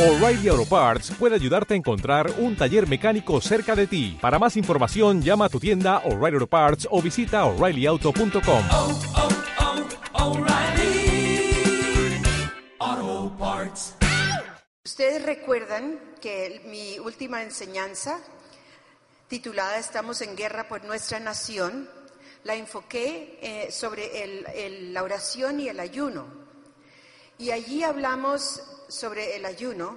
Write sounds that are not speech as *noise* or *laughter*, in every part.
O'Reilly Auto Parts puede ayudarte a encontrar un taller mecánico cerca de ti. Para más información, llama a tu tienda O'Reilly Auto Parts o visita oreillyauto.com. oh, oh, Parts. Ustedes recuerdan que mi última enseñanza, titulada Estamos en guerra por nuestra nación, la enfoqué eh, sobre el- el- la oración y el ayuno. Y allí hablamos sobre el ayuno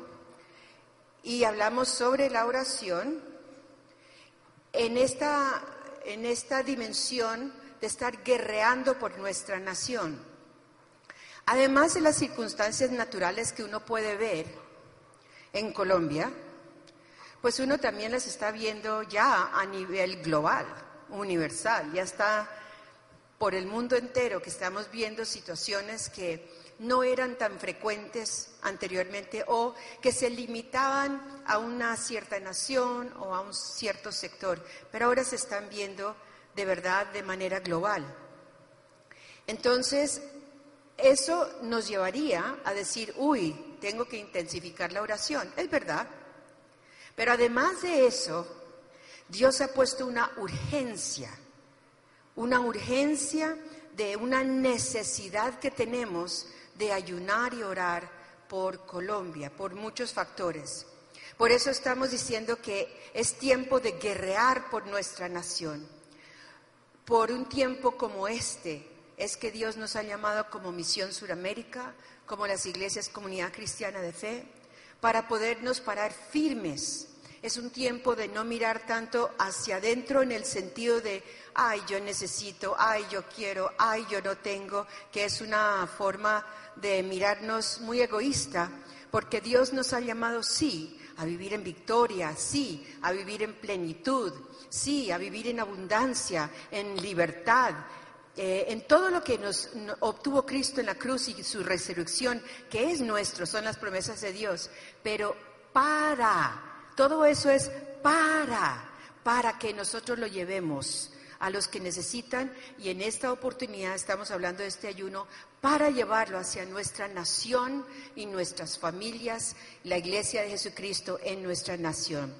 y hablamos sobre la oración en esta, en esta dimensión de estar guerreando por nuestra nación. Además de las circunstancias naturales que uno puede ver en Colombia, pues uno también las está viendo ya a nivel global, universal, ya está por el mundo entero que estamos viendo situaciones que no eran tan frecuentes anteriormente o que se limitaban a una cierta nación o a un cierto sector, pero ahora se están viendo de verdad de manera global. Entonces, eso nos llevaría a decir, uy, tengo que intensificar la oración. Es verdad. Pero además de eso, Dios ha puesto una urgencia, una urgencia de una necesidad que tenemos de ayunar y orar por Colombia, por muchos factores. Por eso estamos diciendo que es tiempo de guerrear por nuestra nación. Por un tiempo como este es que Dios nos ha llamado como Misión Suramérica, como las iglesias Comunidad Cristiana de Fe, para podernos parar firmes. Es un tiempo de no mirar tanto hacia adentro en el sentido de, ay, yo necesito, ay, yo quiero, ay, yo no tengo, que es una forma de mirarnos muy egoísta, porque Dios nos ha llamado, sí, a vivir en victoria, sí, a vivir en plenitud, sí, a vivir en abundancia, en libertad, eh, en todo lo que nos no- obtuvo Cristo en la cruz y su resurrección, que es nuestro, son las promesas de Dios, pero para, todo eso es para, para que nosotros lo llevemos a los que necesitan y en esta oportunidad estamos hablando de este ayuno para llevarlo hacia nuestra nación y nuestras familias, la iglesia de Jesucristo en nuestra nación.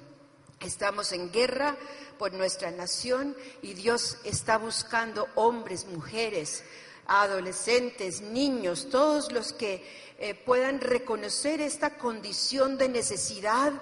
Estamos en guerra por nuestra nación y Dios está buscando hombres, mujeres, adolescentes, niños, todos los que eh, puedan reconocer esta condición de necesidad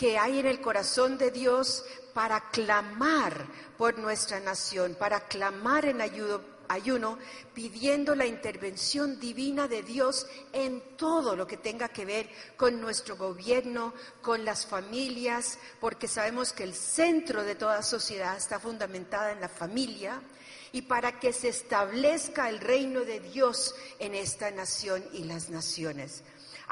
que hay en el corazón de Dios para clamar por nuestra nación, para clamar en ayuno, pidiendo la intervención divina de Dios en todo lo que tenga que ver con nuestro gobierno, con las familias, porque sabemos que el centro de toda sociedad está fundamentada en la familia y para que se establezca el reino de Dios en esta nación y las naciones.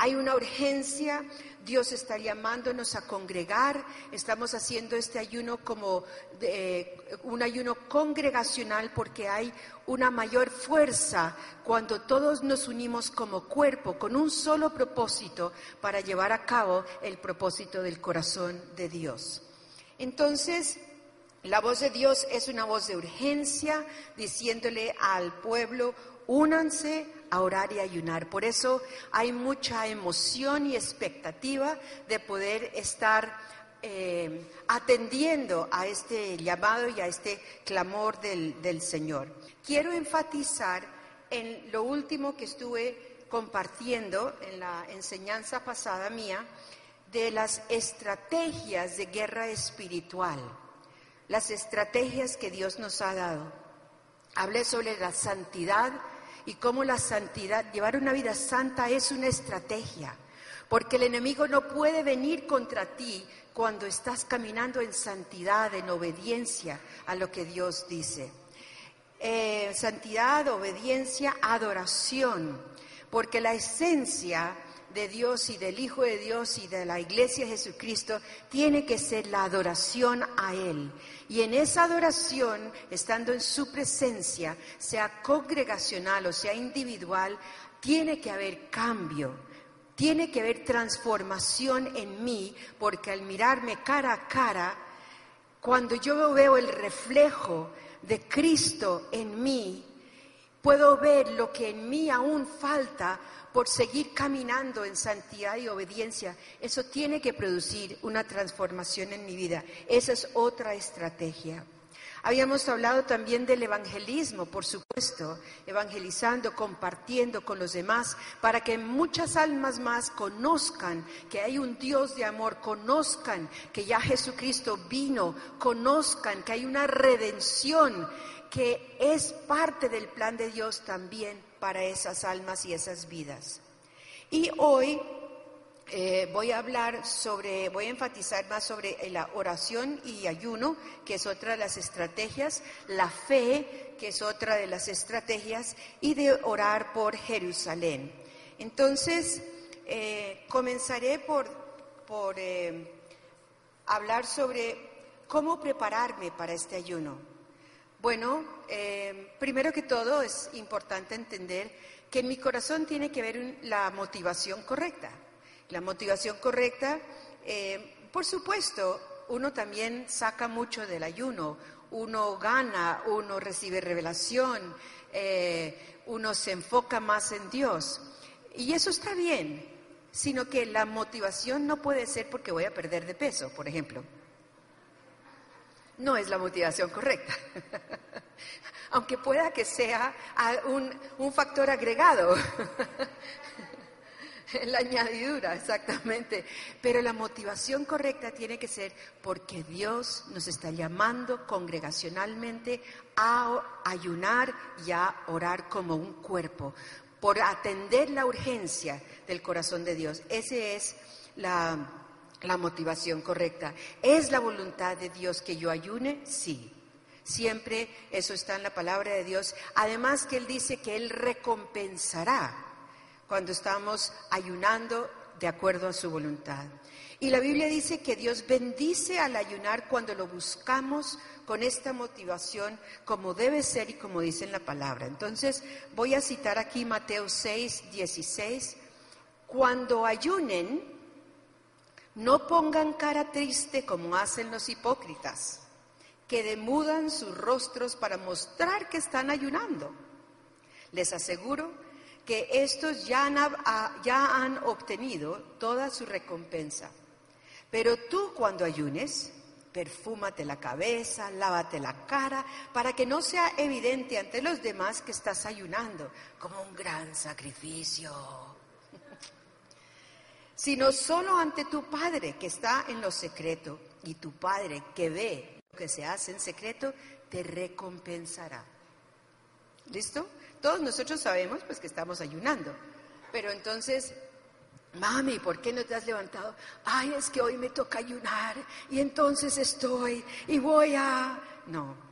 Hay una urgencia, Dios está llamándonos a congregar, estamos haciendo este ayuno como eh, un ayuno congregacional porque hay una mayor fuerza cuando todos nos unimos como cuerpo con un solo propósito para llevar a cabo el propósito del corazón de Dios. Entonces, la voz de Dios es una voz de urgencia, diciéndole al pueblo, únanse a orar y ayunar. Por eso hay mucha emoción y expectativa de poder estar eh, atendiendo a este llamado y a este clamor del, del Señor. Quiero enfatizar en lo último que estuve compartiendo en la enseñanza pasada mía de las estrategias de guerra espiritual las estrategias que Dios nos ha dado. Hablé sobre la santidad y cómo la santidad, llevar una vida santa es una estrategia, porque el enemigo no puede venir contra ti cuando estás caminando en santidad, en obediencia a lo que Dios dice. Eh, santidad, obediencia, adoración, porque la esencia de Dios y del Hijo de Dios y de la Iglesia Jesucristo tiene que ser la adoración a Él. Y en esa adoración, estando en su presencia, sea congregacional o sea individual, tiene que haber cambio, tiene que haber transformación en mí, porque al mirarme cara a cara, cuando yo veo el reflejo de Cristo en mí, Puedo ver lo que en mí aún falta por seguir caminando en santidad y obediencia. Eso tiene que producir una transformación en mi vida. Esa es otra estrategia. Habíamos hablado también del evangelismo, por supuesto, evangelizando, compartiendo con los demás, para que muchas almas más conozcan que hay un Dios de amor, conozcan que ya Jesucristo vino, conozcan que hay una redención que es parte del plan de Dios también para esas almas y esas vidas. Y hoy eh, voy a hablar sobre, voy a enfatizar más sobre la oración y ayuno, que es otra de las estrategias, la fe, que es otra de las estrategias, y de orar por Jerusalén. Entonces, eh, comenzaré por, por eh, hablar sobre cómo prepararme para este ayuno. Bueno, primero que todo es importante entender que en mi corazón tiene que haber la motivación correcta. La motivación correcta, eh, por supuesto, uno también saca mucho del ayuno, uno gana, uno recibe revelación, eh, uno se enfoca más en Dios. Y eso está bien, sino que la motivación no puede ser porque voy a perder de peso, por ejemplo. No es la motivación correcta. *laughs* Aunque pueda que sea un, un factor agregado. *laughs* la añadidura, exactamente. Pero la motivación correcta tiene que ser porque Dios nos está llamando congregacionalmente a ayunar y a orar como un cuerpo, por atender la urgencia del corazón de Dios. Esa es la, la motivación correcta. ¿Es la voluntad de Dios que yo ayune? Sí. Siempre eso está en la palabra de Dios. Además que Él dice que Él recompensará cuando estamos ayunando de acuerdo a su voluntad. Y la Biblia dice que Dios bendice al ayunar cuando lo buscamos con esta motivación como debe ser y como dice en la palabra. Entonces voy a citar aquí Mateo 6, 16. Cuando ayunen, no pongan cara triste como hacen los hipócritas, que demudan sus rostros para mostrar que están ayunando. Les aseguro que estos ya han, ya han obtenido toda su recompensa. Pero tú cuando ayunes, perfúmate la cabeza, lávate la cara, para que no sea evidente ante los demás que estás ayunando como un gran sacrificio, sino solo ante tu Padre que está en lo secreto, y tu Padre que ve lo que se hace en secreto, te recompensará. ¿Listo? Todos nosotros sabemos pues que estamos ayunando, pero entonces, mami, ¿por qué no te has levantado? Ay, es que hoy me toca ayunar y entonces estoy y voy a... No,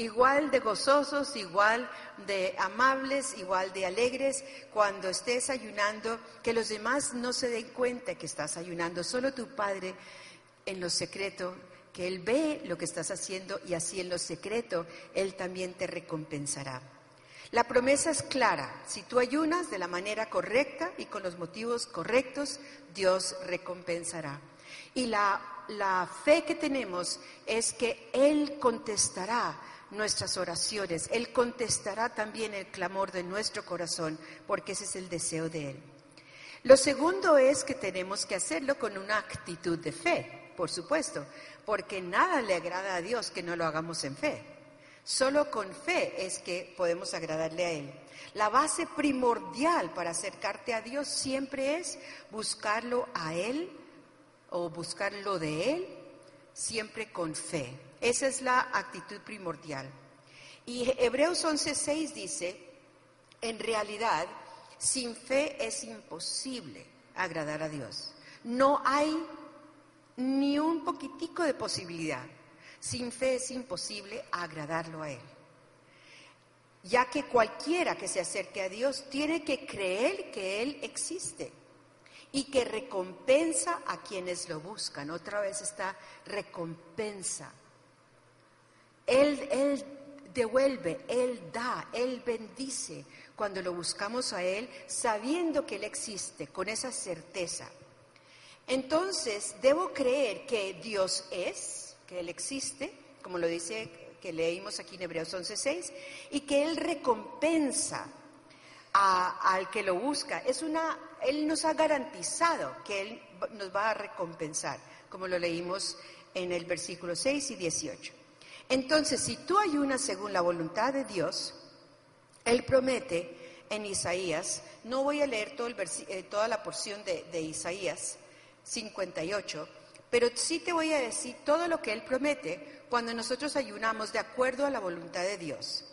igual de gozosos, igual de amables, igual de alegres cuando estés ayunando, que los demás no se den cuenta que estás ayunando, solo tu Padre en lo secreto, que Él ve lo que estás haciendo y así en lo secreto Él también te recompensará. La promesa es clara. Si tú ayunas de la manera correcta y con los motivos correctos, Dios recompensará. Y la, fe que tenemos es que Él contestará nuestras oraciones, Él contestará también el clamor de nuestro corazón, porque ese es el deseo de Él. Lo segundo es que tenemos que hacerlo con una actitud de fe, por supuesto, porque nada le agrada a Dios que no lo hagamos en fe. Solo con fe es que podemos agradarle a Él. La base primordial para acercarte a Dios siempre es buscarlo a Él o buscarlo de Él, siempre con fe. Esa es la actitud primordial. Y Hebreos 11:6 dice, en realidad, sin fe es imposible agradar a Dios. No hay ni un poquitico de posibilidad. Sin fe es imposible agradarlo a Él, ya que cualquiera que se acerque a Dios tiene que creer que Él existe y que recompensa a quienes lo buscan. Otra vez está recompensa. Él, devuelve, Él da, Él bendice cuando lo buscamos a Él, sabiendo que Él existe, con esa certeza. Entonces, debo creer que Dios es, que Él existe, como lo dice que leímos aquí en Hebreos 11.6, y que Él recompensa a- al que lo busca. Es una, Él nos ha garantizado que Él nos va a recompensar, como lo leímos en el versículo 6 y 18. Entonces, si tú ayunas según la voluntad de Dios, Él promete en Isaías, no voy a leer todo eh, toda la porción de, de Isaías 58, pero sí te voy a decir todo lo que Él promete cuando nosotros ayunamos de acuerdo a la voluntad de Dios.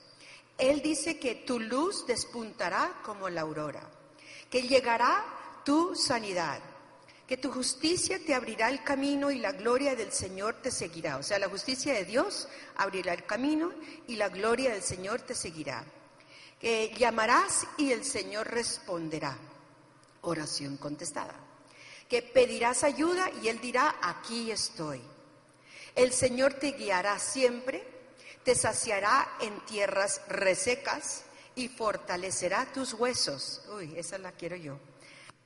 Él dice que tu luz despuntará como la aurora, que llegará tu sanidad, que tu justicia te abrirá el camino y la gloria del Señor te seguirá. O sea, la justicia de Dios abrirá el camino y la gloria del Señor te seguirá. Que llamarás y el Señor responderá. Oración contestada. Que pedirás ayuda y Él dirá, aquí estoy. El Señor te guiará siempre, te saciará en tierras resecas y fortalecerá tus huesos. Uy, esa la quiero yo.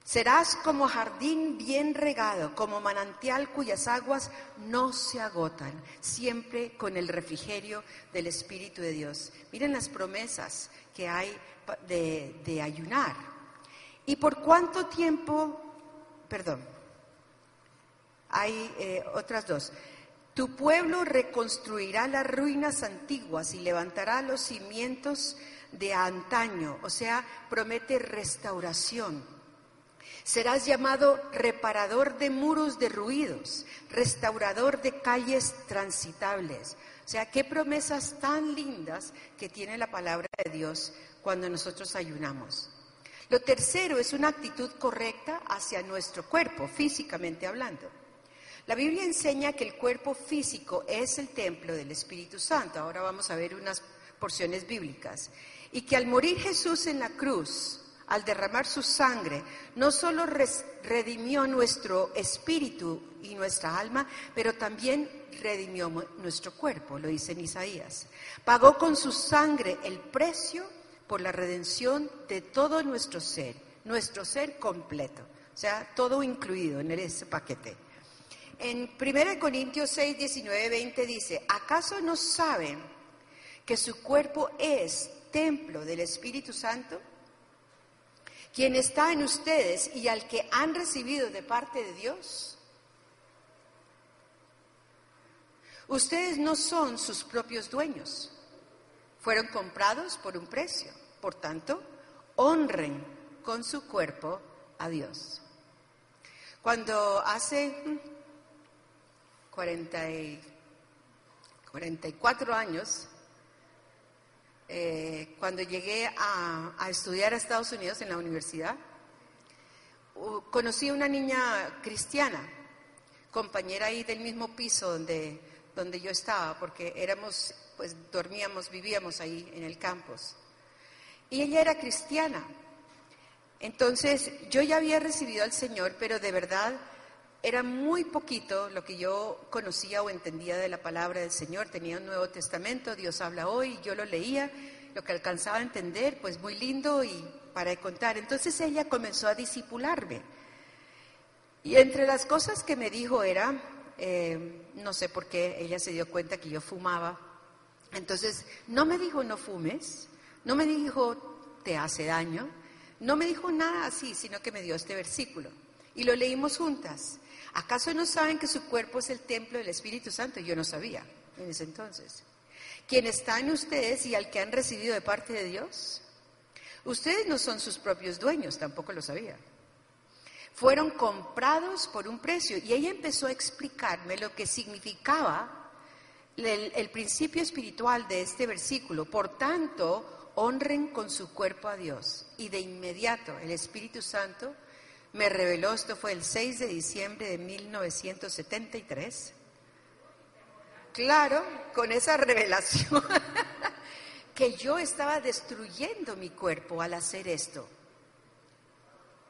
Serás como jardín bien regado, como manantial cuyas aguas no se agotan, siempre con el refrigerio del Espíritu de Dios. Miren las promesas que hay de ayunar. ¿Y por cuánto tiempo? Perdón, hay eh, otras dos. Tu pueblo reconstruirá las ruinas antiguas y levantará los cimientos de antaño, o sea, promete restauración. Serás llamado reparador de muros derruidos, restaurador de calles transitables. O sea, qué promesas tan lindas que tiene la palabra de Dios cuando nosotros ayunamos. Lo tercero es una actitud correcta hacia nuestro cuerpo, físicamente hablando. La Biblia enseña que el cuerpo físico es el templo del Espíritu Santo. Ahora vamos a ver unas porciones bíblicas. Y que al morir Jesús en la cruz, al derramar su sangre, no solo redimió nuestro espíritu y nuestra alma, pero también redimió nuestro cuerpo, lo dice en Isaías. Pagó con su sangre el precio por la redención de todo nuestro ser, nuestro ser completo, o sea, todo incluido en ese paquete. En 1 Corintios 6, 19, 20 dice, ¿acaso no saben que su cuerpo es templo del Espíritu Santo? Quien está en ustedes y al que han recibido de parte de Dios. Ustedes no son sus propios dueños, fueron comprados por un precio. Por tanto, honren con su cuerpo a Dios. Cuando hace mm, 40 y- 44 años, eh, cuando llegué a, estudiar a Estados Unidos en la universidad, conocí a una niña cristiana, compañera ahí del mismo piso donde, donde yo estaba, porque éramos, pues dormíamos, vivíamos ahí en el campus. Y ella era cristiana. Entonces, yo ya había recibido al Señor, pero de verdad era muy poquito lo que yo conocía o entendía de la palabra del Señor. Tenía un Nuevo Testamento, Dios habla hoy, yo lo leía, lo que alcanzaba a entender, pues muy lindo y para contar. Entonces ella comenzó a disipularme. Y entre las cosas que me dijo era, eh, no sé por qué, ella se dio cuenta que yo fumaba. Entonces, no me dijo no fumes, no me dijo te hace daño, no me dijo nada así, sino que me dio este versículo. Y lo leímos juntas. ¿Acaso no saben que su cuerpo es el templo del Espíritu Santo? Yo no sabía en ese entonces. Quien está en ustedes y al que han recibido de parte de Dios. Ustedes no son sus propios dueños, tampoco lo sabía. Fueron comprados por un precio. Y ella empezó a explicarme lo que significaba el, el principio espiritual de este versículo. Por tanto, honren con su cuerpo a Dios. Y de inmediato el Espíritu Santo me reveló, esto fue el 6 de diciembre de 1973. Claro, con esa revelación, *laughs* que yo estaba destruyendo mi cuerpo al hacer esto.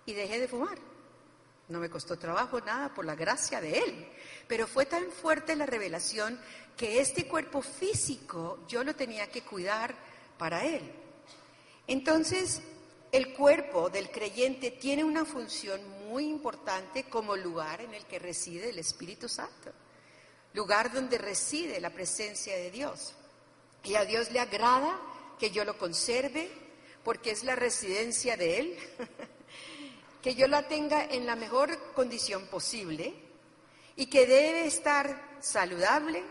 Y dejé de fumar. No me costó trabajo nada por la gracia de Él. Pero fue tan fuerte la revelación que este cuerpo físico yo lo tenía que cuidar para Él. Entonces, el cuerpo del creyente tiene una función muy importante como lugar en el que reside el Espíritu Santo, lugar donde reside la presencia de Dios. Y a Dios le agrada que yo lo conserve porque es la residencia de Él, *laughs* que yo la tenga en la mejor condición posible y que debe estar saludable,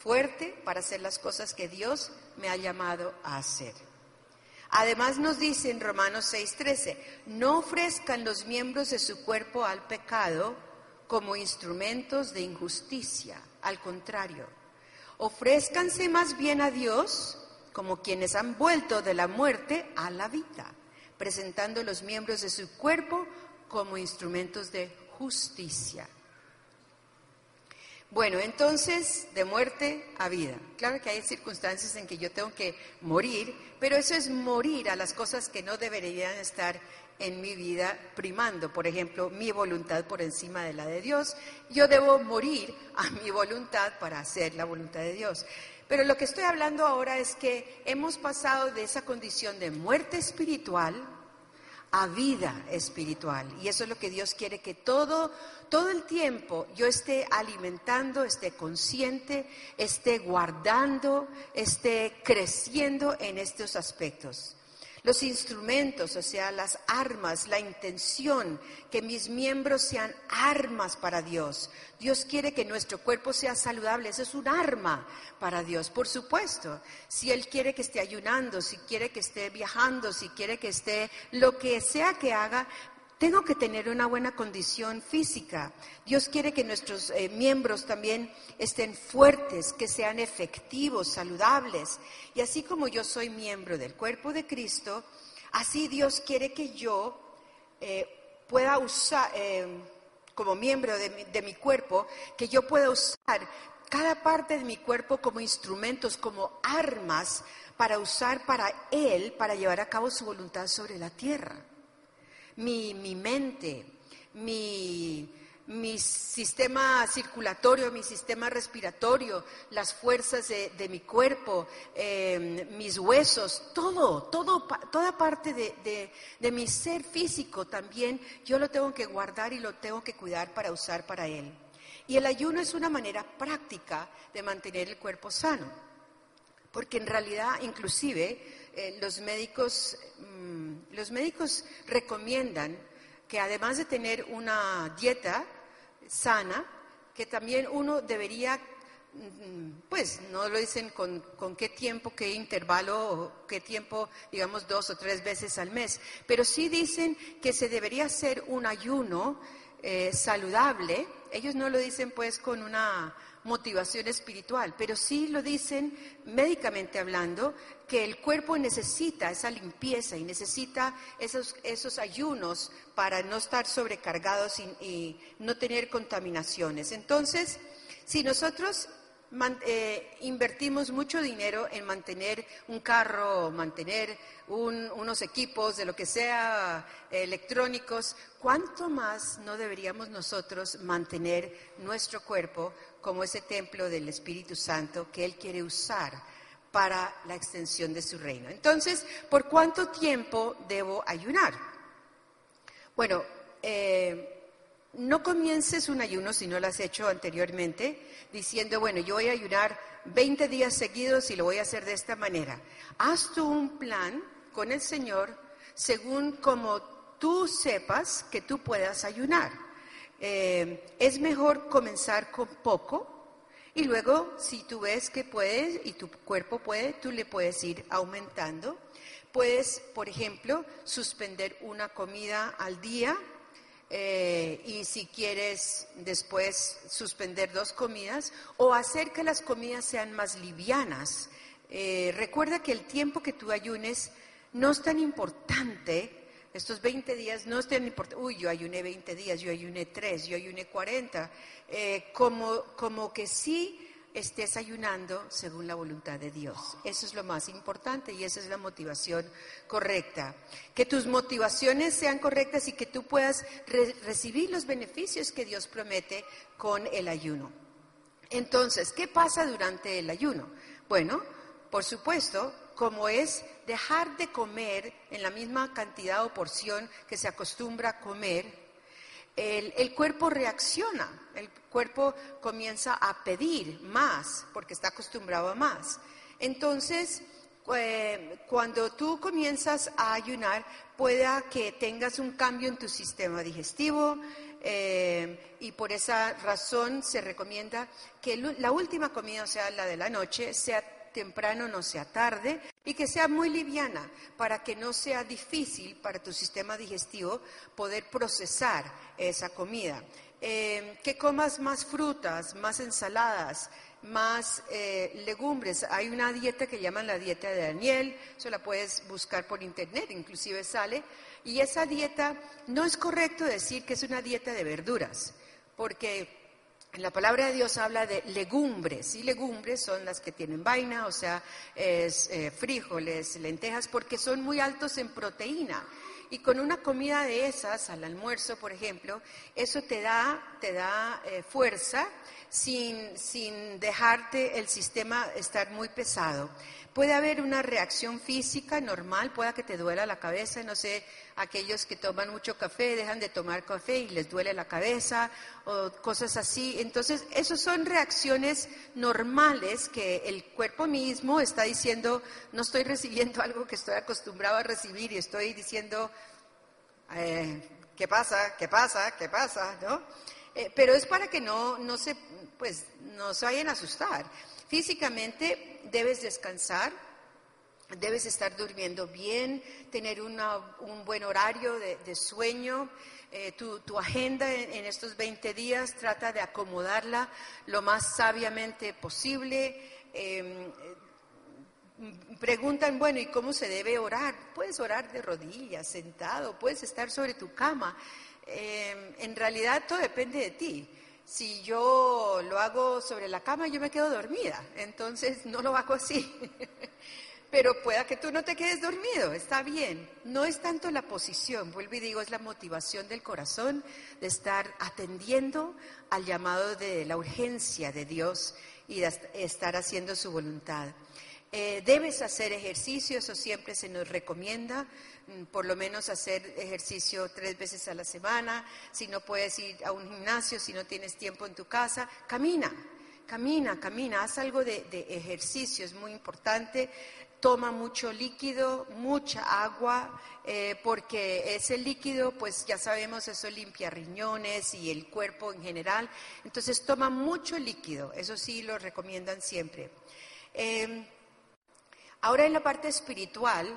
fuerte para hacer las cosas que Dios me ha llamado a hacer. Además nos dice en Romanos 6:13, no ofrezcan los miembros de su cuerpo al pecado como instrumentos de injusticia, al contrario, ofrézcanse más bien a Dios como quienes han vuelto de la muerte a la vida, presentando los miembros de su cuerpo como instrumentos de justicia. Bueno, entonces, de muerte a vida. Claro que hay circunstancias en que yo tengo que morir, pero eso es morir a las cosas que no deberían estar en mi vida primando. Por ejemplo, mi voluntad por encima de la de Dios. Yo debo morir a mi voluntad para hacer la voluntad de Dios. Pero lo que estoy hablando ahora es que hemos pasado de esa condición de muerte espiritual a vida espiritual. Y eso es lo que Dios quiere que todo, todo el tiempo yo esté alimentando, esté consciente, esté guardando, esté creciendo en estos aspectos. Los instrumentos, o sea, las armas, la intención, que mis miembros sean armas para Dios. Dios quiere que nuestro cuerpo sea saludable, eso es un arma para Dios, por supuesto. Si Él quiere que esté ayunando, si quiere que esté viajando, si quiere que esté lo que sea que haga, tengo que tener una buena condición física. Dios quiere que nuestros eh, miembros también estén fuertes, que sean efectivos, saludables. Y así como yo soy miembro del cuerpo de Cristo, así Dios quiere que yo eh, pueda usar, eh, como miembro de mi cuerpo, que yo pueda usar cada parte de mi cuerpo como instrumentos, como armas para usar para Él, para llevar a cabo su voluntad sobre la tierra mi, mente, mi, mi, sistema circulatorio, mi sistema respiratorio, las fuerzas de, mi cuerpo, em, mis huesos, todo, todo, toda parte de, de mi ser físico también, yo lo tengo que guardar y lo tengo que cuidar para usar para Él. Y el ayuno es una manera práctica de mantener el cuerpo sano, porque en realidad inclusive eh, los, médicos, mm, los médicos recomiendan que además de tener una dieta sana, que también uno debería, mm, pues no lo dicen con, qué tiempo, qué intervalo, qué tiempo, digamos dos o tres veces al mes, pero sí dicen que se debería hacer un ayuno eh, saludable. Ellos no lo dicen pues con una motivación espiritual, pero sí lo dicen médicamente hablando, que el cuerpo necesita esa limpieza y necesita esos, esos ayunos para no estar sobrecargados y, no tener contaminaciones. Entonces, si nosotros eh, invertimos mucho dinero en mantener un carro, mantener unos equipos de lo que sea electrónicos, ¿cuánto más no deberíamos nosotros mantener nuestro cuerpo como ese templo del Espíritu Santo que Él quiere usar para la extensión de su reino. Entonces, ¿por cuánto tiempo debo ayunar? Bueno, eh, no comiences un ayuno si no lo has hecho anteriormente, diciendo, bueno, yo voy a ayunar 20 días seguidos y lo voy a hacer de esta manera. Haz tú un plan con el Señor según como tú sepas que tú puedas ayunar. Eh, es mejor comenzar con poco y luego si tú ves que puedes y tu cuerpo puede, tú le puedes ir aumentando. Puedes, por ejemplo, suspender una comida al día eh, y si quieres después suspender dos comidas o hacer que las comidas sean más livianas. Eh, recuerda que el tiempo que tú ayunes no es tan importante estos 20 días no estén importantes, uy, yo ayuné 20 días, yo ayuné 3, yo ayuné 40, eh, como, como que sí estés ayunando según la voluntad de Dios. Eso es lo más importante y esa es la motivación correcta. Que tus motivaciones sean correctas y que tú puedas recibir los beneficios que Dios promete con el ayuno. Entonces, ¿qué pasa durante el ayuno? Bueno, por supuesto, como es dejar de comer en la misma cantidad o porción que se acostumbra a comer, el, cuerpo reacciona, el cuerpo comienza a pedir más porque está acostumbrado a más. Entonces, eh, cuando tú comienzas a ayunar, pueda que tengas un cambio en tu sistema digestivo eh, y por esa razón se recomienda que la última comida, o sea, la de la noche, sea temprano, no sea tarde, y que sea muy liviana, para que no sea difícil para tu sistema digestivo poder procesar esa comida. Eh, que comas más frutas, más ensaladas, más eh, legumbres. Hay una dieta que llaman la dieta de Daniel, eso la puedes buscar por internet, inclusive sale. Y esa dieta, no es correcto decir que es una dieta de verduras, porque la palabra de Dios habla de legumbres, y legumbres son las que tienen vaina, o sea, es, eh, frijoles, lentejas, porque son muy altos en proteína. Y con una comida de esas, al almuerzo, por ejemplo, eso te da, te da eh, fuerza sin, sin dejarte el sistema estar muy pesado. Puede haber una reacción física normal, pueda que te duela la cabeza, no sé, aquellos que toman mucho café dejan de tomar café y les duele la cabeza o cosas así. Entonces, esas son reacciones normales que el cuerpo mismo está diciendo, no estoy recibiendo *laughs* algo que estoy acostumbrado a recibir y estoy diciendo, eh, ¿qué pasa? ¿Qué pasa? ¿Qué pasa? ¿No? Eh, pero es para que no, no, se, pues, no se vayan a asustar. Físicamente debes descansar, debes estar durmiendo bien, tener una- un buen horario de, de sueño. Eh, tu, tu agenda en, estos 20 días trata de acomodarla lo más sabiamente posible. Eh, Preguntan, bueno, ¿y cómo se debe orar? Puedes orar de rodillas, sentado, puedes estar sobre tu cama. Eh, en realidad todo depende de ti. Si yo lo hago sobre la cama, yo me quedo dormida, entonces no lo hago así. *laughs* Pero pueda que tú no te quedes dormido, está bien. No es tanto la posición, vuelvo y digo, es la motivación del corazón de estar atendiendo al llamado de la urgencia de Dios y de est- estar haciendo su voluntad. Eh, debes hacer ejercicio, eso siempre se nos recomienda, mm, por lo menos hacer ejercicio tres veces a la semana. Si no puedes ir a un gimnasio, si no tienes tiempo en tu casa, camina, camina, camina, haz algo de, ejercicio, es muy importante. Toma mucho líquido, mucha agua, eh, porque ese líquido, pues ya sabemos, eso limpia riñones y el cuerpo en general. Entonces toma mucho líquido, eso sí lo recomiendan siempre. Eh, Ahora en la parte espiritual,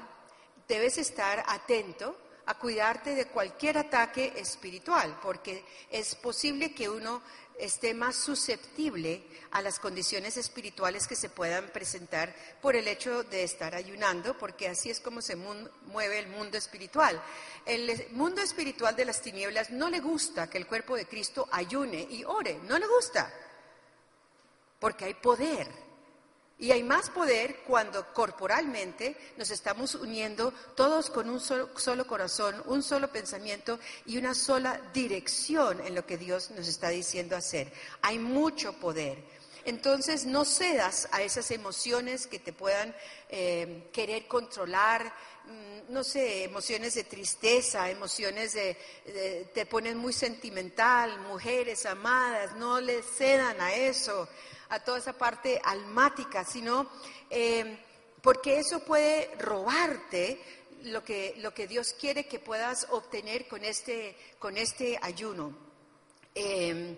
debes estar atento a cuidarte de cualquier ataque espiritual, porque es posible que uno esté más susceptible a las condiciones espirituales que se puedan presentar por el hecho de estar ayunando, porque así es como se mueve el mundo espiritual. El mundo espiritual de las tinieblas no le gusta que el cuerpo de Cristo ayune y ore, no le gusta, porque hay poder. Y hay más poder cuando corporalmente nos estamos uniendo todos con un solo, corazón, un solo pensamiento y una sola dirección en lo que Dios nos está diciendo hacer. Hay mucho poder. Entonces no cedas a esas emociones que te puedan eh, querer controlar, mm, no sé, emociones de tristeza, emociones de, de- te ponen muy sentimental, mujeres amadas, no le cedan a eso a toda esa parte almática, sino eh, porque eso puede robarte lo que, lo que Dios quiere que puedas obtener con este, con este ayuno. Eh,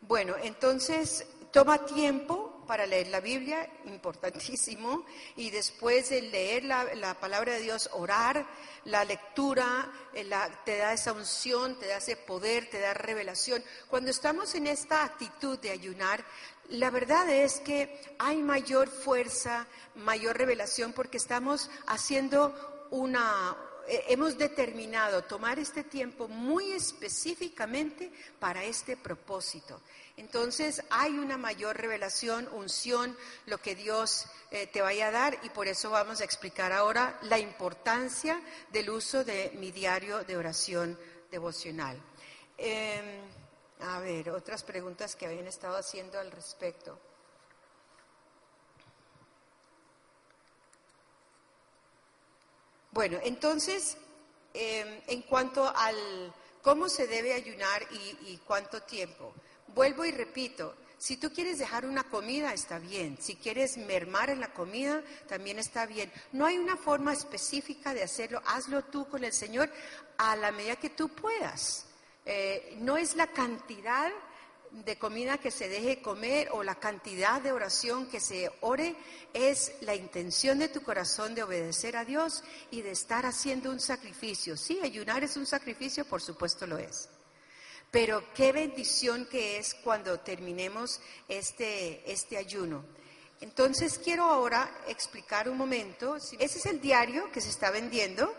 bueno, entonces toma tiempo para leer la Biblia, importantísimo, y después de leer la, la palabra de Dios, orar, la lectura eh, te da esa unción, te da ese poder, te da revelación. Cuando estamos en esta actitud de ayunar, la verdad es que hay mayor fuerza, mayor revelación, porque estamos haciendo una, hemos determinado tomar este tiempo muy específicamente para este propósito. Entonces hay una mayor revelación, unción, lo que Dios eh, te vaya a dar y por eso vamos a explicar ahora la importancia del uso de mi diario de oración devocional. Eh, a ver, otras preguntas que habían estado haciendo al respecto. Bueno, entonces, eh, en cuanto al ¿Cómo se debe ayunar y, y cuánto tiempo? Vuelvo y repito, si tú quieres dejar una comida, está bien. Si quieres mermar en la comida, también está bien. No hay una forma específica de hacerlo. Hazlo tú con el Señor a la medida que tú puedas. Eh, no es la cantidad de comida que se deje comer o la cantidad de oración que se ore, es la intención de tu corazón de obedecer a Dios y de estar haciendo un sacrificio. Sí, ayunar es un sacrificio, por supuesto lo es. Pero qué bendición que es cuando terminemos este, este ayuno. Entonces quiero ahora explicar un momento. Ese es el diario que se está vendiendo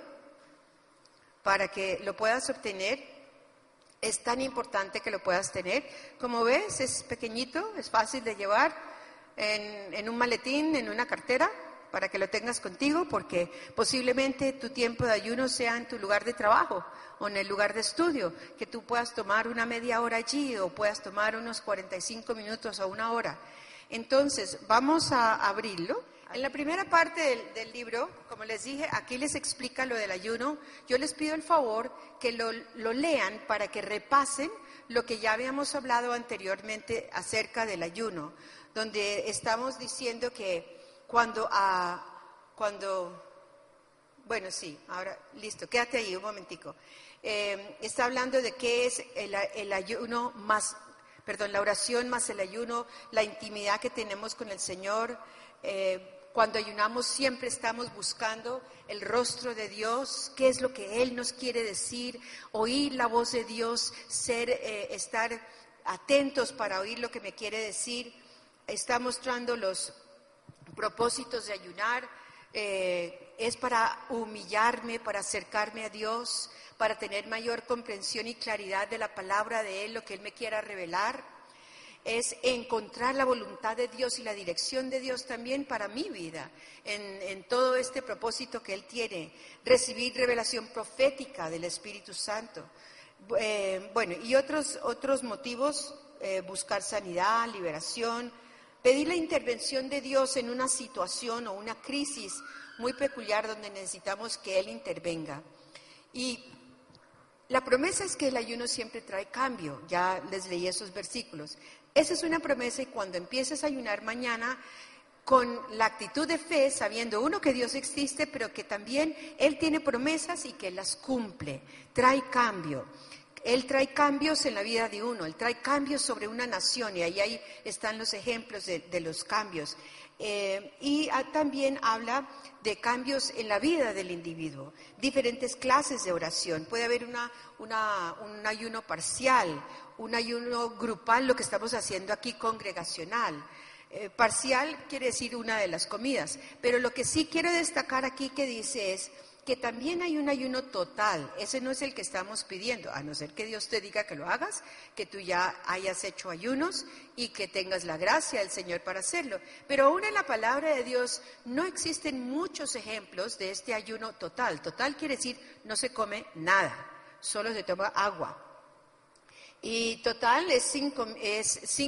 para que lo puedas obtener. Es tan importante que lo puedas tener. Como ves, es pequeñito, es fácil de llevar en, un maletín, en una cartera para que lo tengas contigo, porque posiblemente tu tiempo de ayuno sea en tu lugar de trabajo o en el lugar de estudio, que tú puedas tomar una media hora allí o puedas tomar unos 45 minutos o una hora. Entonces, vamos a abrirlo. En la primera parte del, del, libro, como les dije, aquí les explica lo del ayuno. Yo les pido el favor que lo, lo lean para que repasen lo que ya habíamos hablado anteriormente acerca del ayuno, donde estamos diciendo que cuando, ah, cuando, bueno, sí, ahora, listo, quédate ahí un momentico. Eh, está hablando de qué es el, el, ayuno más, perdón, la oración más el ayuno, la intimidad que tenemos con el Señor. Eh, cuando ayunamos siempre estamos buscando el rostro de Dios, qué es lo que Él nos quiere decir, oír la voz de Dios, ser, eh, estar atentos para oír lo que me quiere decir. Está mostrando los propósitos de ayunar eh, es para humillarme, para acercarme a Dios, para tener mayor comprensión y claridad de la palabra de Él, lo que Él me quiera revelar. Es encontrar la voluntad de Dios y la dirección de Dios también para mi vida, en, todo este propósito que Él tiene. Recibir revelación profética del Espíritu Santo. Eh, bueno, y otros, otros motivos, eh, buscar sanidad, liberación, Pedir la intervención de Dios en una situación o una crisis muy peculiar donde necesitamos que Él intervenga. Y la promesa es que el ayuno siempre trae cambio. Ya les leí esos versículos. Esa es una promesa y cuando empieces a ayunar mañana, con la actitud de fe, sabiendo uno que Dios existe, pero que también Él tiene promesas y que las cumple, trae cambio. Él trae cambios en la vida de uno, Él trae cambios sobre una nación y ahí, están los ejemplos de, los cambios. Eh, y también habla de cambios en la vida del individuo, diferentes clases de oración. Puede haber un ayuno parcial, un ayuno grupal, lo que estamos haciendo aquí congregacional. Eh, parcial quiere decir una de las comidas, pero lo que sí quiero destacar aquí que dice es que también hay un ayuno total. Ese no es el que estamos pidiendo, a no ser que Dios te diga que lo hagas, que tú ya hayas hecho ayunos y que tengas la gracia del Señor para hacerlo. Pero aún en la palabra de Dios no existen muchos ejemplos de este ayuno total. Total quiere decir no se come nada, solo se toma agua. Y total es sin,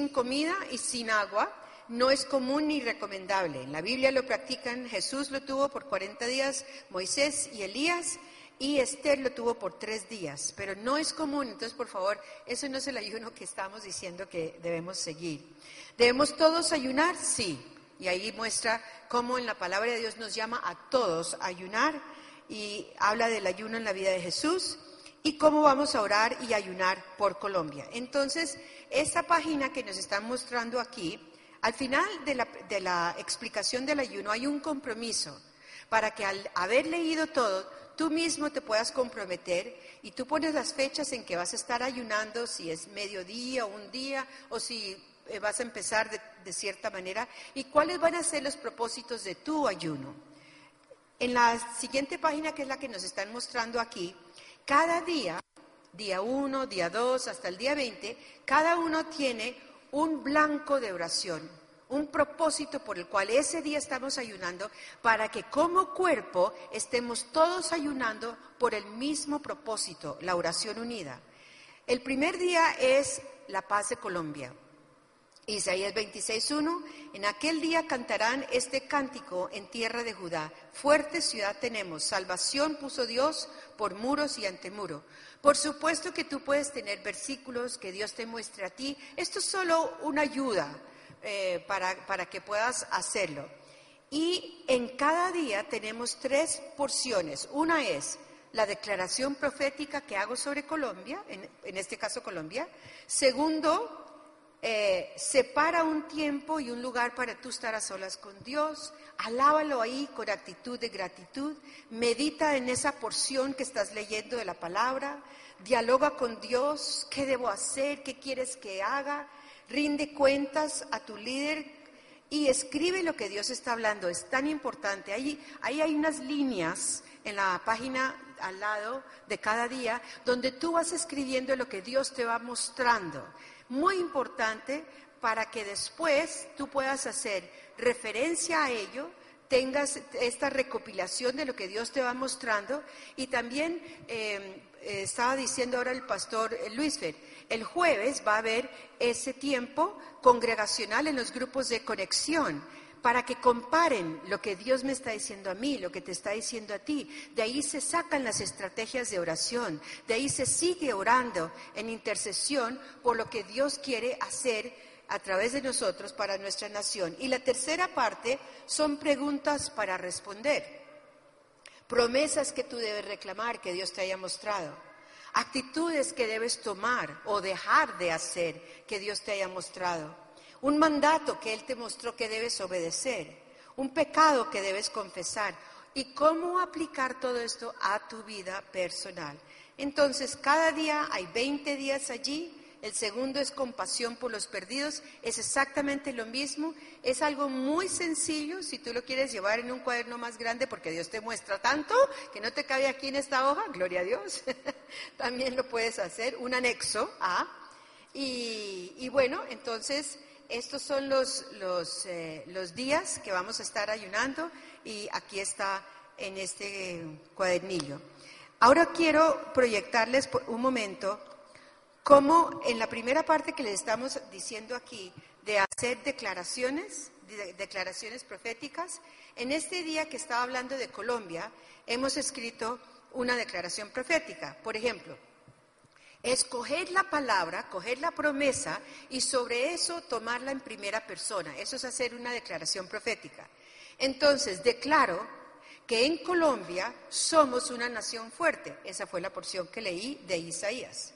comida y sin agua no es común ni recomendable. En la Biblia lo practican, Jesús lo tuvo por 40 días, Moisés y Elías, y Esther lo tuvo por tres días, pero no es común. Entonces, por favor, eso no es el ayuno que estamos diciendo que debemos seguir. ¿Debemos todos ayunar? Sí. Y ahí muestra cómo en la palabra de Dios nos llama a todos a ayunar y habla del ayuno en la vida de Jesús y cómo vamos a orar y ayunar por Colombia. Entonces, esta página que nos están mostrando aquí al final de la, explicación del ayuno hay un compromiso para que al haber leído todo, tú mismo te puedas comprometer y tú pones las fechas en que vas a estar ayunando, si es mediodía o un día, o si eh, vas a empezar de, cierta manera, y cuáles van a ser los propósitos de tu ayuno. En la siguiente página, que es la que nos están mostrando aquí, cada día, día 1, día 2, hasta el día 20, cada uno tiene un blanco de oración, un propósito por el cual ese día estamos ayunando para que como cuerpo estemos todos ayunando por el mismo propósito, la oración unida. El primer día es la paz de Colombia. Isaías 26.1, en aquel día cantarán este cántico en tierra de Judá. Fuerte ciudad tenemos, salvación puso Dios por muros y antemuro. Por supuesto que tú puedes tener versículos que Dios te muestre a ti. Esto es solo una ayuda eh, para, para que puedas hacerlo. Y en cada día tenemos tres porciones. Una es la declaración profética que hago sobre Colombia, en, en este caso Colombia. Segundo, eh, separa un tiempo y un lugar para tú estar a solas con Dios, alábalo ahí con actitud de gratitud, medita en esa porción que estás leyendo de la palabra, dialoga con Dios, qué debo hacer, qué quieres que haga, rinde cuentas a tu líder y escribe lo que Dios está hablando, es tan importante. Ahí, ahí hay unas líneas en la página al lado de cada día donde tú vas escribiendo lo que Dios te va mostrando muy importante para que después tú puedas hacer referencia a ello, tengas esta recopilación de lo que Dios te va mostrando. Y también eh, estaba diciendo ahora el pastor Luis Fer, el jueves va a haber ese tiempo congregacional en los grupos de conexión para que comparen lo que Dios me está diciendo a mí, lo que te está diciendo a ti. De ahí se sacan las estrategias de oración, de ahí se sigue orando en intercesión por lo que Dios quiere hacer a través de nosotros para nuestra nación. Y la tercera parte son preguntas para responder, promesas que tú debes reclamar que Dios te haya mostrado, actitudes que debes tomar o dejar de hacer que Dios te haya mostrado un mandato que Él te mostró que debes obedecer, un pecado que debes confesar y cómo aplicar todo esto a tu vida personal. Entonces, cada día hay 20 días allí. El segundo es compasión por los perdidos. Es exactamente lo mismo. Es algo muy sencillo si tú lo quieres llevar en un cuaderno más grande porque Dios te muestra tanto que no te cabe aquí en esta hoja. Gloria a Dios. *laughs* También lo puedes hacer. Un anexo a. Y, y bueno, entonces estos son los, eh, los, días que vamos a estar ayunando y aquí está en este cuadernillo. Ahora quiero proyectarles un momento cómo en la primera parte que les estamos diciendo aquí de hacer declaraciones, declaraciones proféticas, en este día que estaba hablando de Colombia, hemos escrito una declaración profética. Por ejemplo, Escoger la palabra, coger la promesa y sobre eso tomarla en primera persona. Eso es hacer una declaración profética. Entonces, declaro que en Colombia somos una nación fuerte. Esa fue la porción que leí de Isaías.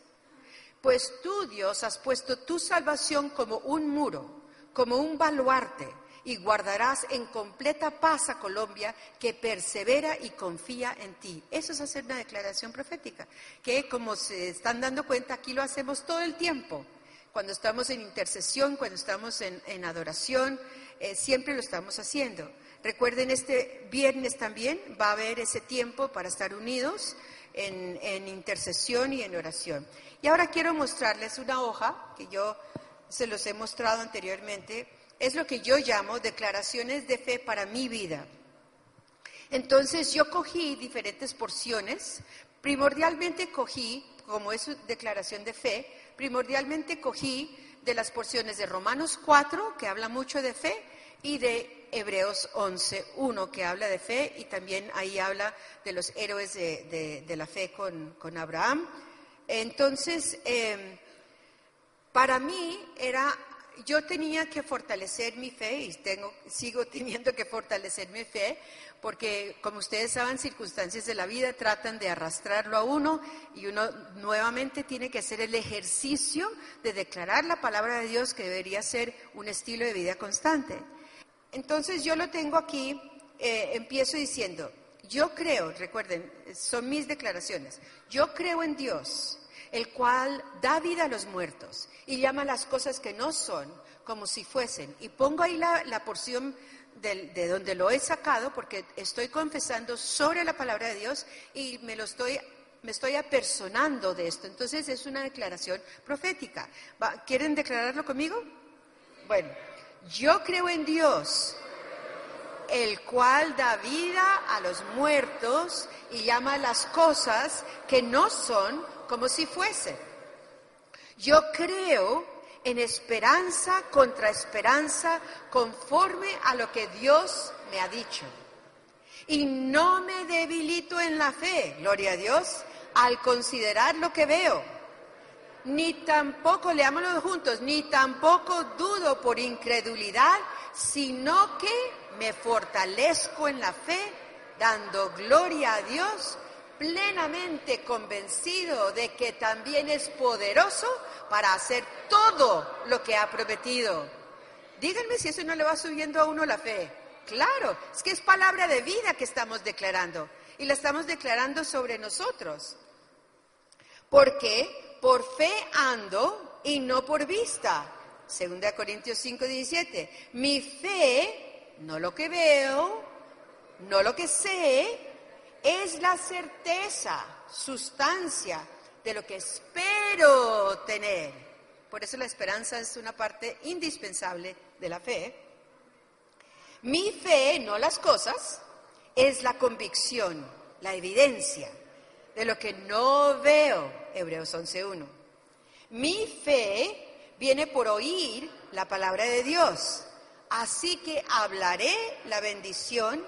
Pues tú, Dios, has puesto tu salvación como un muro, como un baluarte y guardarás en completa paz a Colombia que persevera y confía en ti. Eso es hacer una declaración profética, que como se están dando cuenta, aquí lo hacemos todo el tiempo. Cuando estamos en intercesión, cuando estamos en, adoración, eh, siempre lo estamos haciendo. Recuerden, este viernes también va a haber ese tiempo para estar unidos en, en intercesión y en oración. Y ahora quiero mostrarles una hoja que yo se los he mostrado anteriormente es lo que yo llamo declaraciones de fe para mi vida. Entonces yo cogí diferentes porciones, primordialmente cogí, como es declaración de fe, primordialmente cogí de las porciones de Romanos 4, que habla mucho de fe, y de Hebreos 11, 1, que habla de fe, y también ahí habla de los héroes de, la fe con, Abraham. Entonces, em, para mí era yo tenía que fortalecer mi fe y tengo, sigo teniendo que fortalecer mi fe porque, como ustedes saben, circunstancias de la vida tratan de arrastrarlo a uno y uno nuevamente tiene que hacer el ejercicio de declarar la palabra de Dios que debería ser un estilo de vida constante. Entonces yo lo tengo aquí, eh, empiezo diciendo, yo creo, recuerden, son mis declaraciones, yo creo en Dios el cual da vida a los muertos y llama las cosas que no son como si fuesen. Y pongo ahí la, porción de, donde lo he sacado porque estoy confesando sobre la palabra de Dios y me lo estoy me estoy apersonando de esto. Entonces es una declaración profética. ¿Quieren declararlo conmigo? Bueno, yo creo en Dios, el cual da vida a los muertos y llama las cosas que no son como si fuese. Yo creo en esperanza contra esperanza, conforme a lo que Dios me ha dicho. Y no me debilito en la fe, gloria a Dios, al considerar lo que veo. Ni tampoco, leámoslo juntos, ni tampoco dudo por incredulidad, sino que me fortalezco en la fe, dando gloria a Dios, plenamente convencido de que también es poderoso para hacer todo lo que ha prometido. Díganme si eso no le va subiendo a uno la fe. Claro, es que es palabra de vida que estamos declarando y la estamos declarando sobre nosotros. Porque por fe ando y no por vista. Segunda Corintios 5, 17. Mi fe, no lo que veo, no lo que sé, es la certeza, sustancia de lo que espero tener. Por eso la esperanza es una parte indispensable de la fe. Mi fe, no las cosas, es la convicción, la evidencia de lo que no veo, Hebreos 11.1. Mi fe viene por oír la palabra de Dios, así que hablaré la bendición,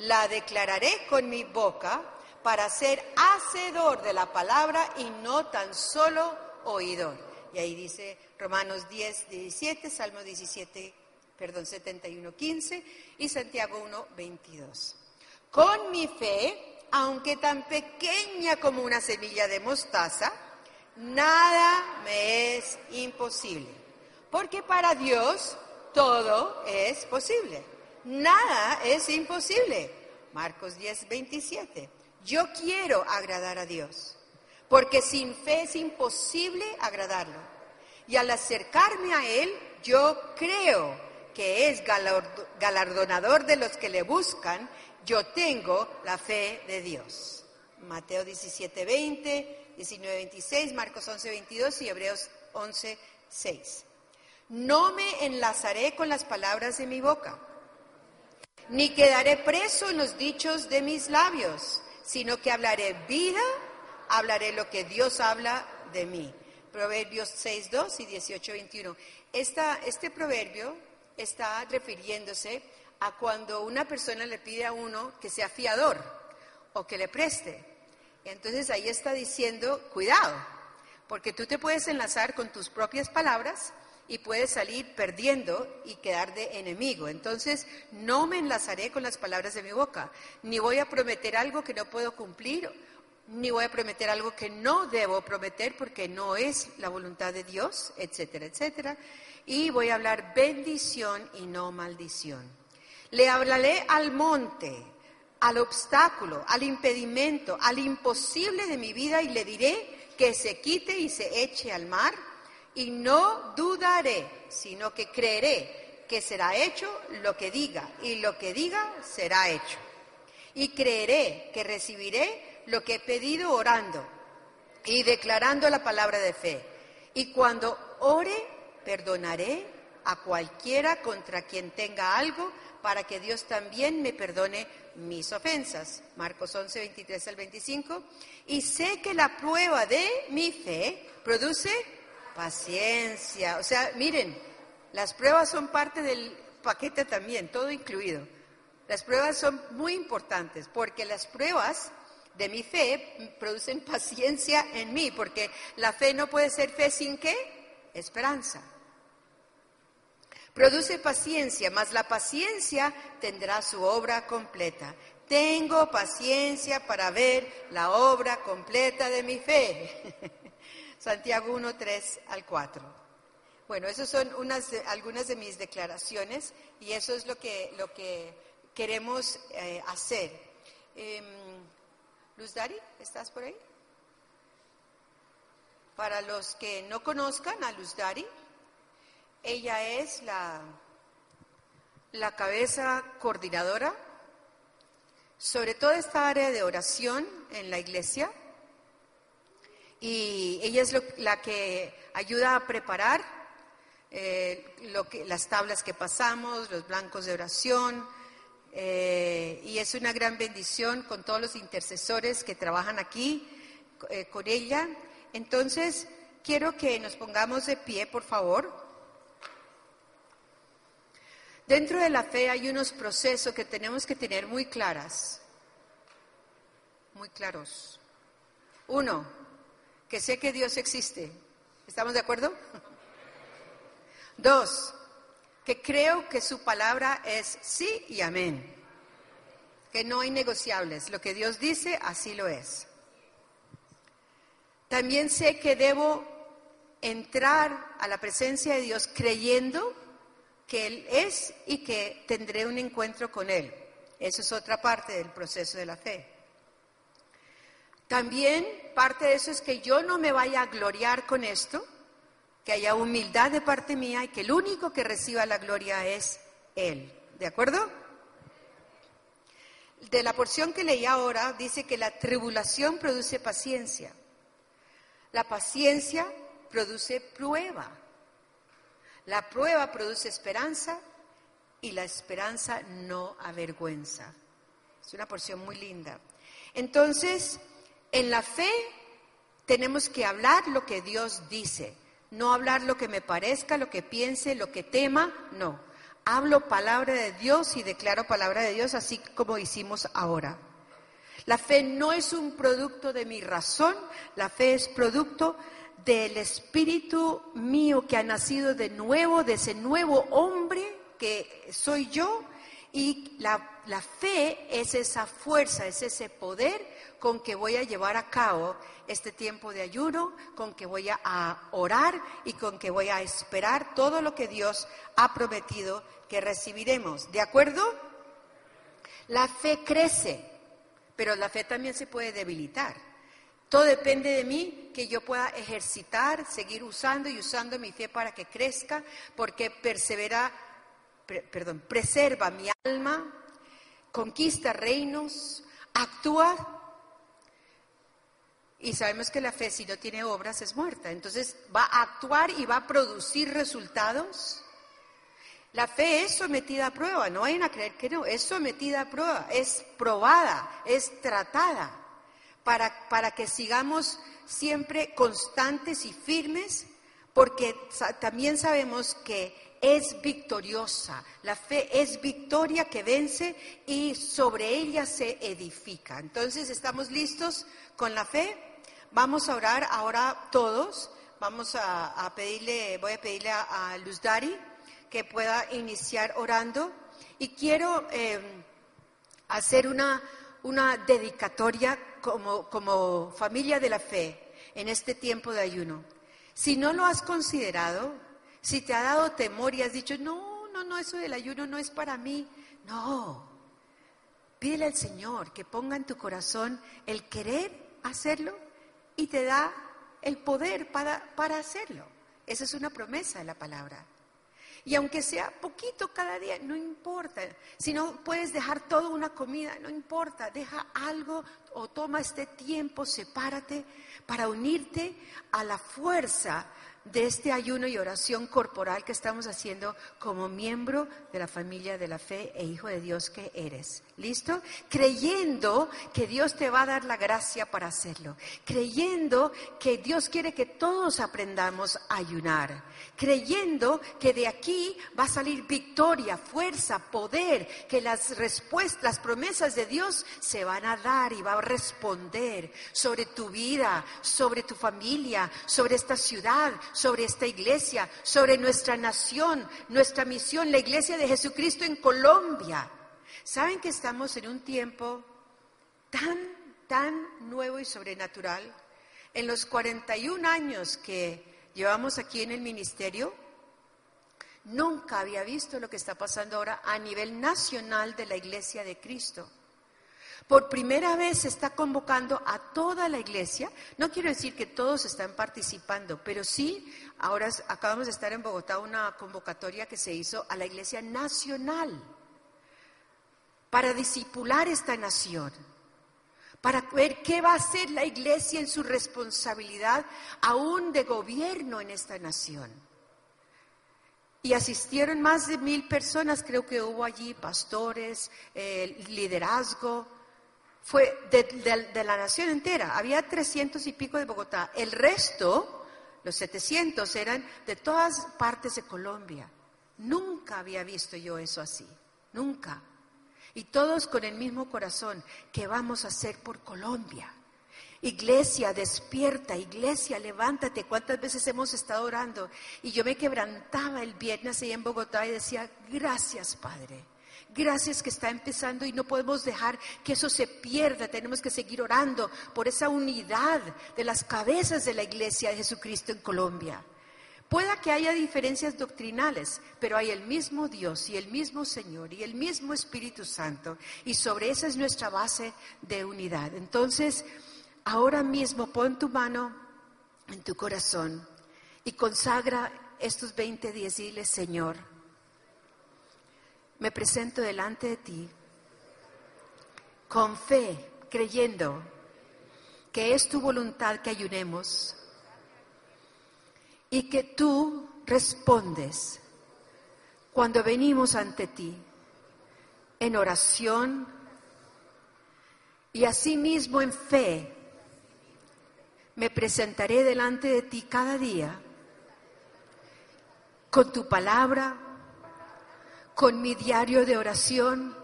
la declararé con mi boca para ser hacedor de la palabra y no tan solo oidor. Y ahí dice Romanos 10, 17, Salmo 17, perdón, 71, 15 y Santiago 1, 22. Con mi fe, aunque tan pequeña como una semilla de mostaza, nada me es imposible. Porque para Dios todo es posible. Nada es imposible. Marcos 10, 27. Yo quiero agradar a Dios, porque sin fe es imposible agradarlo. Y al acercarme a Él, yo creo que es galardonador de los que le buscan, yo tengo la fe de Dios. Mateo 17, 20, 19, 26, Marcos 11, 22 y Hebreos 11, 6. No me enlazaré con las palabras de mi boca, ni quedaré preso en los dichos de mis labios sino que hablaré vida, hablaré lo que Dios habla de mí. Proverbios 6, 2 y 18, 21. este proverbio está refiriéndose a cuando una persona le pide a uno que sea fiador o que le preste. Entonces ahí está diciendo, cuidado, porque tú te puedes enlazar con tus propias palabras y puedes salir perdiendo y quedar de enemigo. Entonces, no me enlazaré con las palabras de mi boca, ni voy a prometer algo que no puedo cumplir, ni voy a prometer algo que no debo prometer porque no es la voluntad de Dios, etcétera, etcétera. Y voy a hablar bendición y no maldición. Le hablaré al monte, al obstáculo, al impedimento, al imposible de mi vida y le diré que se quite y se eche al mar y no dudaré, sino que creeré que será hecho lo que diga, y lo que diga será hecho. Y creeré que recibiré lo que he pedido orando y declarando la palabra de fe. Y cuando ore, perdonaré a cualquiera contra quien tenga algo, para que Dios también me perdone mis ofensas. Marcos 11, 23 al 25. Y sé que la prueba de mi fe produce Paciencia. O sea, miren, las pruebas son parte del paquete también, todo incluido. Las pruebas son muy importantes porque las pruebas de mi fe producen *laughs* paciencia en mí, porque la fe no puede ser fe sin qué? Esperanza. Produce paciencia, mas la paciencia tendrá su obra completa. Tengo paciencia para ver la obra completa de mi fe. *laughs* Santiago 1, 3 al 4. Bueno, esas son unas, algunas de mis declaraciones y eso es lo que, lo que queremos eh, hacer. Eh, Luz Dari, ¿estás por ahí? Para los que no conozcan a Luz Dari, ella es la, la cabeza coordinadora sobre toda esta área de oración en la iglesia y ella es la que ayuda a preparar eh, las tablas que pasamos, los blancos de oración, eh, y es una gran bendición con todos los intercesores que trabajan aquí eh, con ella. Entonces, quiero que nos pongamos de pie, por favor. Dentro de la fe hay unos procesos que tenemos que tener muy claras, muy claros. Uno, que sé que Dios existe. ¿Estamos de acuerdo? *laughs* Dos, que creo que su palabra es sí y amén. Que no hay negociables. Lo que Dios dice, así lo es. También sé que debo entrar a la presencia de Dios creyendo que Él es y que tendré un encuentro con Él. Eso es otra parte del proceso de la fe. También parte de eso es que yo no me vaya a gloriar con esto, que haya humildad de parte mía y que el único que reciba la gloria es Él. ¿De acuerdo? De la porción que leí ahora dice que la tribulación produce paciencia. La paciencia produce prueba. La prueba produce esperanza y la esperanza no avergüenza. Es una porción muy linda. Entonces, en la fe tenemos que hablar lo que Dios dice, no hablar lo que me parezca, lo que piense, lo que tema, no. Hablo palabra de Dios y declaro palabra de Dios así como hicimos ahora. La fe no es un producto de mi razón, la fe es producto del espíritu mío que ha nacido de nuevo, de ese nuevo hombre que soy yo. Y la, fe es esa fuerza, es ese poder con que voy a llevar a cabo este tiempo de ayuno, con que voy a orar y con que voy a esperar todo lo que Dios ha prometido que recibiremos. ¿De acuerdo? La fe crece, pero la fe también se puede debilitar. Todo depende de mí que yo pueda ejercitar, seguir usando y usando mi fe para que crezca, porque perdón, preserva mi alma, conquista reinos, actúa. Y sabemos que la fe si no tiene obras es muerta. Entonces va a actuar y va a producir resultados la fe es sometida a prueba, no vayan a creer que no, es sometida a prueba, es probada, es tratada, para, para que sigamos siempre constantes y firmes, porque también sabemos que es victoriosa, la fe es victoria que vence y sobre ella se edifica. Entonces, ¿estamos listos con la fe? Vamos a orar ahora todos, vamos a, pedirle, voy a pedirle a, Luz Dari que pueda iniciar orando. Y quiero eh, hacer una, una dedicatoria como, como familia de la fe en este tiempo de ayuno. Si no lo has considerado, si te ha dado temor y has dicho, no, no, no, eso del ayuno no es para mí, no. Pídele al Señor que ponga en tu corazón el querer hacerlo y te da el poder para, para hacerlo. Esa es una promesa de la palabra. Y aunque sea poquito cada día, no importa. Si no puedes dejar toda una comida, no importa. Deja algo o toma este tiempo, sepárate para unirte a la fuerza de este ayuno y oración corporal que estamos haciendo como miembro de la familia de la fe e hijo de Dios que eres. ¿Listo? Creyendo que Dios te va a dar la gracia para hacerlo. Creyendo que Dios quiere que todos aprendamos a ayunar. Creyendo que de aquí va a salir victoria, fuerza, poder, que las respuestas, las promesas de Dios se van a dar y va a responder sobre tu vida, sobre tu familia, sobre esta ciudad, sobre esta iglesia, sobre nuestra nación, nuestra misión, la iglesia de Jesucristo en Colombia. ¿Saben que estamos en un tiempo tan, tan nuevo y sobrenatural? En los 41 años que llevamos aquí en el ministerio, nunca había visto lo que está pasando ahora a nivel nacional de la iglesia de Cristo. Por primera vez se está convocando a toda la iglesia. No quiero decir que todos están participando, pero sí, ahora acabamos de estar en Bogotá una convocatoria que se hizo a la iglesia nacional para disipular esta nación, para ver qué va a hacer la iglesia en su responsabilidad aún de gobierno en esta nación. Y asistieron más de mil personas, creo que hubo allí pastores, eh, liderazgo, fue de, la nación entera, había trescientos y pico de Bogotá. El resto Los 700 eran de todas partes de Colombia. Nunca había visto yo eso así, nunca. Y todos con el mismo corazón, ¿qué vamos a hacer por Colombia? Iglesia, despierta, iglesia, levántate. ¿Cuántas veces hemos estado orando? Y yo me quebrantaba el viernes ahí en Bogotá y decía, gracias Padre. Gracias que está empezando y no podemos dejar que eso se pierda. Tenemos que seguir orando por esa unidad de las cabezas de la iglesia de Jesucristo en Colombia. Pueda que haya diferencias doctrinales, pero hay el mismo Dios y el mismo Señor y el mismo Espíritu Santo. Y sobre esa es nuestra base de unidad. Entonces, ahora mismo pon tu mano en tu corazón y consagra estos 20 días dile, Señor, me presento delante de ti con fe, creyendo que es tu voluntad que ayunemos y que tú respondes cuando venimos ante ti en oración y asimismo en fe. Me presentaré delante de ti cada día con tu palabra, con mi diario de oración,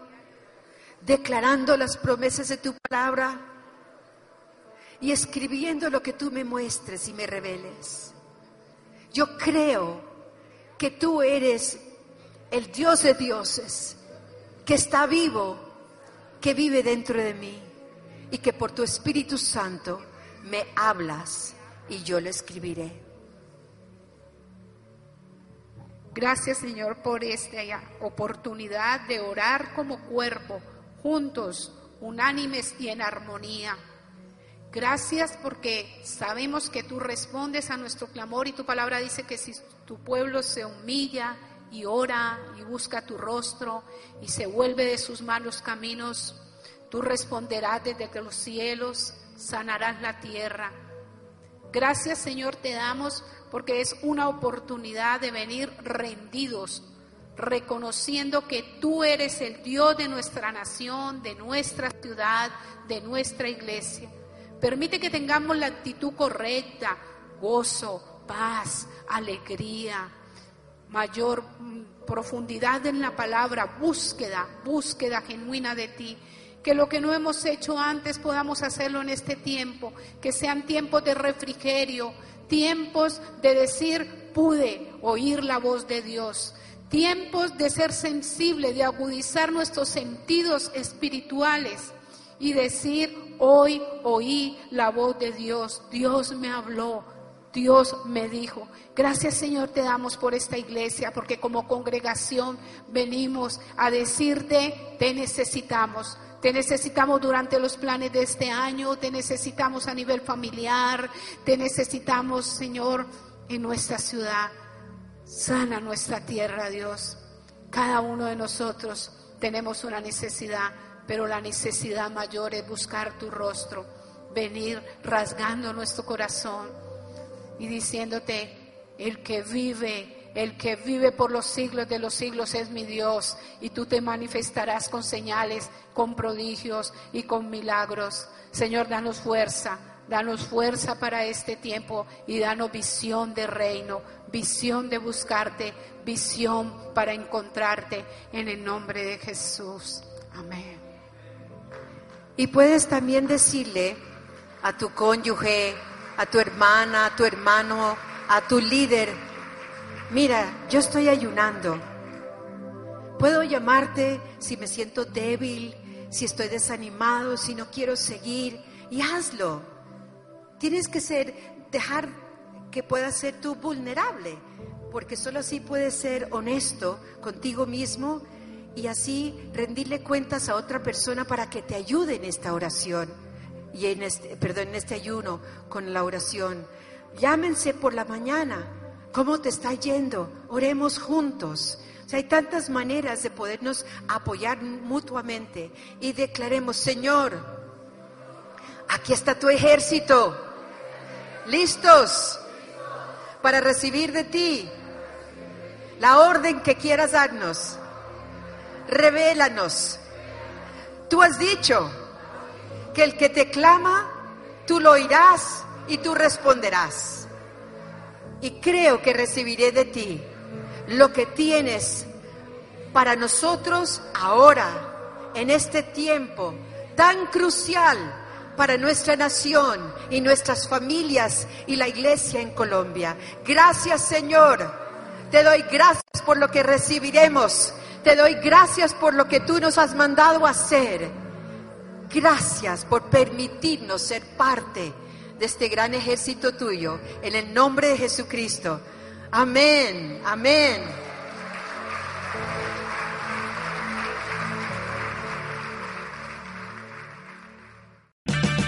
declarando las promesas de tu palabra y escribiendo lo que tú me muestres y me reveles. Yo creo que tú eres el Dios de dioses, que está vivo, que vive dentro de mí y que por tu Espíritu Santo me hablas y yo lo escribiré. Gracias Señor por esta oportunidad de orar como cuerpo, juntos, unánimes y en armonía. Gracias porque sabemos que tú respondes a nuestro clamor y tu palabra dice que si tu pueblo se humilla y ora y busca tu rostro y se vuelve de sus malos caminos, tú responderás desde los cielos, sanarás la tierra. Gracias Señor te damos porque es una oportunidad de venir rendidos, reconociendo que tú eres el Dios de nuestra nación, de nuestra ciudad, de nuestra iglesia. Permite que tengamos la actitud correcta, gozo, paz, alegría, mayor mm, profundidad en la palabra, búsqueda, búsqueda genuina de ti. Que lo que no hemos hecho antes podamos hacerlo en este tiempo, que sean tiempos de refrigerio, tiempos de decir, pude oír la voz de Dios, tiempos de ser sensible, de agudizar nuestros sentidos espirituales y decir, hoy oí la voz de Dios, Dios me habló, Dios me dijo. Gracias Señor te damos por esta iglesia, porque como congregación venimos a decirte, te necesitamos. Te necesitamos durante los planes de este año, te necesitamos a nivel familiar, te necesitamos, Señor, en nuestra ciudad. Sana nuestra tierra, Dios. Cada uno de nosotros tenemos una necesidad, pero la necesidad mayor es buscar tu rostro, venir rasgando nuestro corazón y diciéndote, el que vive el que vive por los siglos de los siglos es mi Dios y tú te manifestarás con señales, con prodigios y con milagros. Señor, danos fuerza, danos fuerza para este tiempo y danos visión de reino, visión de buscarte, visión para encontrarte en el nombre de Jesús. Amén. Y puedes también decirle a tu cónyuge, a tu hermana, a tu hermano, a tu líder, mira, yo estoy ayunando. Puedo llamarte si me siento débil, si estoy desanimado, si no quiero seguir, y hazlo. Tienes que ser, dejar que puedas ser tú vulnerable, porque solo así puedes ser honesto contigo mismo y así rendirle cuentas a otra persona para que te ayude en esta oración y en este, perdón, en este ayuno con la oración. Llámense por la mañana ¿Cómo te está yendo? Oremos juntos. O sea, hay tantas maneras de podernos apoyar mutuamente y declaremos, Señor, aquí está tu ejército, listos para recibir de ti la orden que quieras darnos. Revélanos. Tú has dicho que el que te clama, tú lo oirás y tú responderás. y creo que recibiré de ti lo que tienes para nosotros ahora, en este tiempo tan crucial para nuestra nación y nuestras familias y la iglesia en Colombia. Gracias Señor, te doy gracias por lo que recibiremos, te doy gracias por lo que tú nos has mandado hacer. Gracias por permitirnos ser parte de este gran ejército tuyo, en el nombre de Jesucristo. Amén, amén.